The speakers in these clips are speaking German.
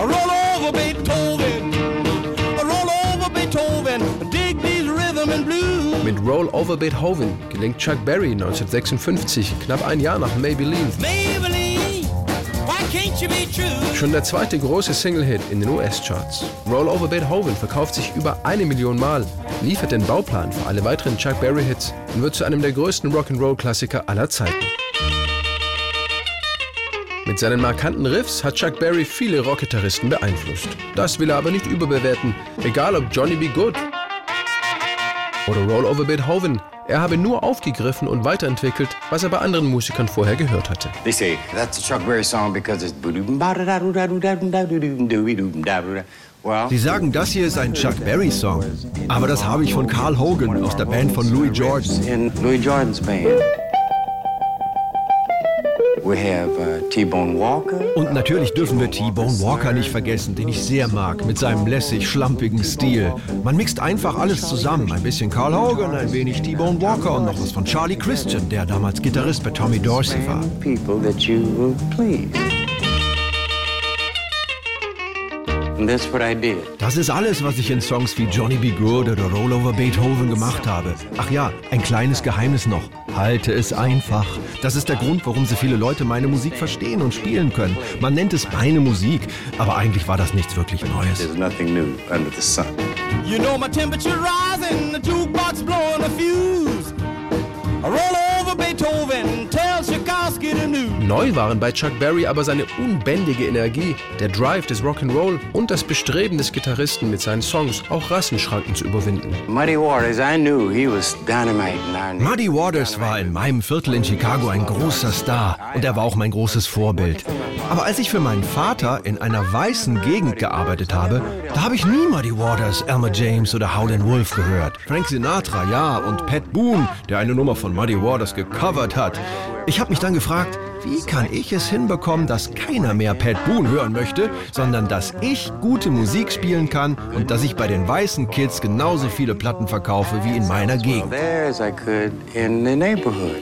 Roll over Beethoven. Roll over Beethoven. Dig these rhythm and blues. Mit Roll Over Beethoven gelingt Chuck Berry 1956, knapp ein Jahr nach Maybelline, Maybelline, why can't you be true? schon der zweite große Single-Hit in den US-Charts. Roll Over Beethoven verkauft sich über eine Million Mal, liefert den Bauplan für alle weiteren Chuck Berry-Hits und wird zu einem der größten Rock'n'Roll-Klassiker aller Zeiten. Mit seinen markanten Riffs hat Chuck Berry viele Rockgitarristen beeinflusst. Das will er aber nicht überbewerten, egal ob Johnny B. Good oder Roll Over Beethoven. Er habe nur aufgegriffen und weiterentwickelt, was er bei anderen Musikern vorher gehört hatte. They say that's a Chuck Berry song because it's. Sie sagen, das hier ist ein Chuck Berry-Song. Aber das habe ich von Carl Hogan aus der Band von Louis Jordan. Und natürlich dürfen wir T-Bone Walker nicht vergessen, den ich sehr mag, mit seinem lässig schlampigen Stil. Man mixt einfach alles zusammen. Ein bisschen Carl Hogan, ein wenig T-Bone Walker und noch was von Charlie Christian, der damals Gitarrist bei Tommy Dorsey war. Das ist alles, was ich in Songs wie Johnny B. Good oder Roll Over Beethoven gemacht habe. Ach ja, ein kleines Geheimnis noch. Halte es einfach. Das ist der Grund, warum so viele Leute meine Musik verstehen und spielen können. Man nennt es meine Musik, aber eigentlich war das nichts wirklich Neues. There's nothing new under the sun. You know my temperature rising, the jukebox blowing a Neu waren bei Chuck Berry aber seine unbändige Energie, der Drive des Rock'n'Roll und das Bestreben des Gitarristen mit seinen Songs auch Rassenschranken zu überwinden. Muddy Waters, I knew he was dynamite in our Muddy Waters war in meinem Viertel in Chicago ein großer Star und er war auch mein großes Vorbild. Aber als ich für meinen Vater in einer weißen Gegend gearbeitet habe, da habe ich nie Muddy Waters, Elmer James oder Howlin' Wolf gehört. Frank Sinatra, ja, und Pat Boone, der eine Nummer von Muddy Waters gecovert hat. Ich habe mich dann gefragt, wie kann ich es hinbekommen, dass keiner mehr Pat Boone hören möchte, sondern dass ich gute Musik spielen kann und dass ich bei den weißen Kids genauso viele Platten verkaufe wie in meiner Gegend.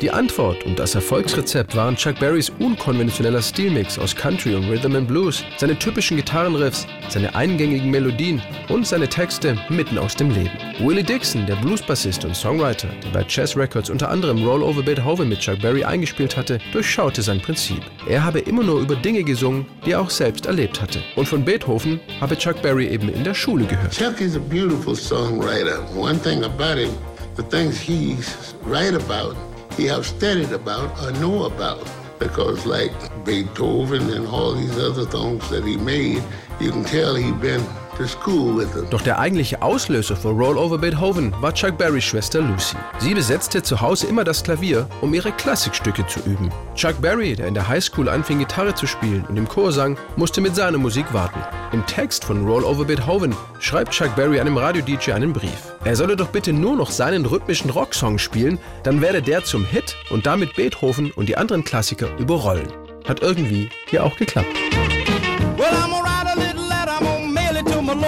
Die Antwort und das Erfolgsrezept waren Chuck Berrys unkonventioneller Stilmix aus Country und Rhythm and Blues, seine typischen Gitarrenriffs, seine eingängigen Melodien und seine Texte mitten aus dem Leben. Willie Dixon, der Bluesbassist und Songwriter, der bei Chess Records unter anderem Roll Over Beethoven mit Chuck Berry eingespielt hatte, durchschaute sein Prinzip. Er habe immer nur über Dinge gesungen, die er auch selbst erlebt hatte. Und von Beethoven habe Chuck Berry eben in der Schule gehört. Chuck is a beautiful songwriter. One thing about him, the things he write about, he have studied about or know about. Because like Beethoven and all these other songs that he made, you can tell he been to school with them. Doch der eigentliche Auslöser für Roll Over Beethoven war Chuck Berrys Schwester Lucy. Sie besetzte zu Hause immer das Klavier, um ihre Klassikstücke zu üben. Chuck Berry, der in der Highschool anfing Gitarre zu spielen und im Chor sang, musste mit seiner Musik warten. Im Text von Roll Over Beethoven schreibt Chuck Berry einem Radio-DJ einen Brief. Er solle doch bitte nur noch seinen rhythmischen Rocksong spielen, dann werde der zum Hit und damit Beethoven und die anderen Klassiker überrollen. Hat irgendwie hier auch geklappt. Well,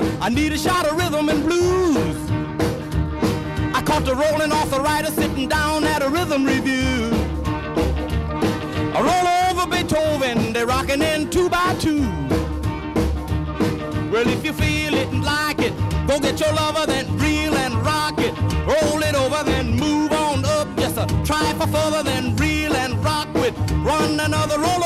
Pneumonia, I need a shot of rhythm and blues. I caught the rolling arthritis sitting down at a rhythm review. I roll over Beethoven, they're rocking in two by two. Well, if you feel it and like it, go get your lover, then reel and rock it. Roll it over, then move on up. Just a try for further, then reel and rock with. Run another roll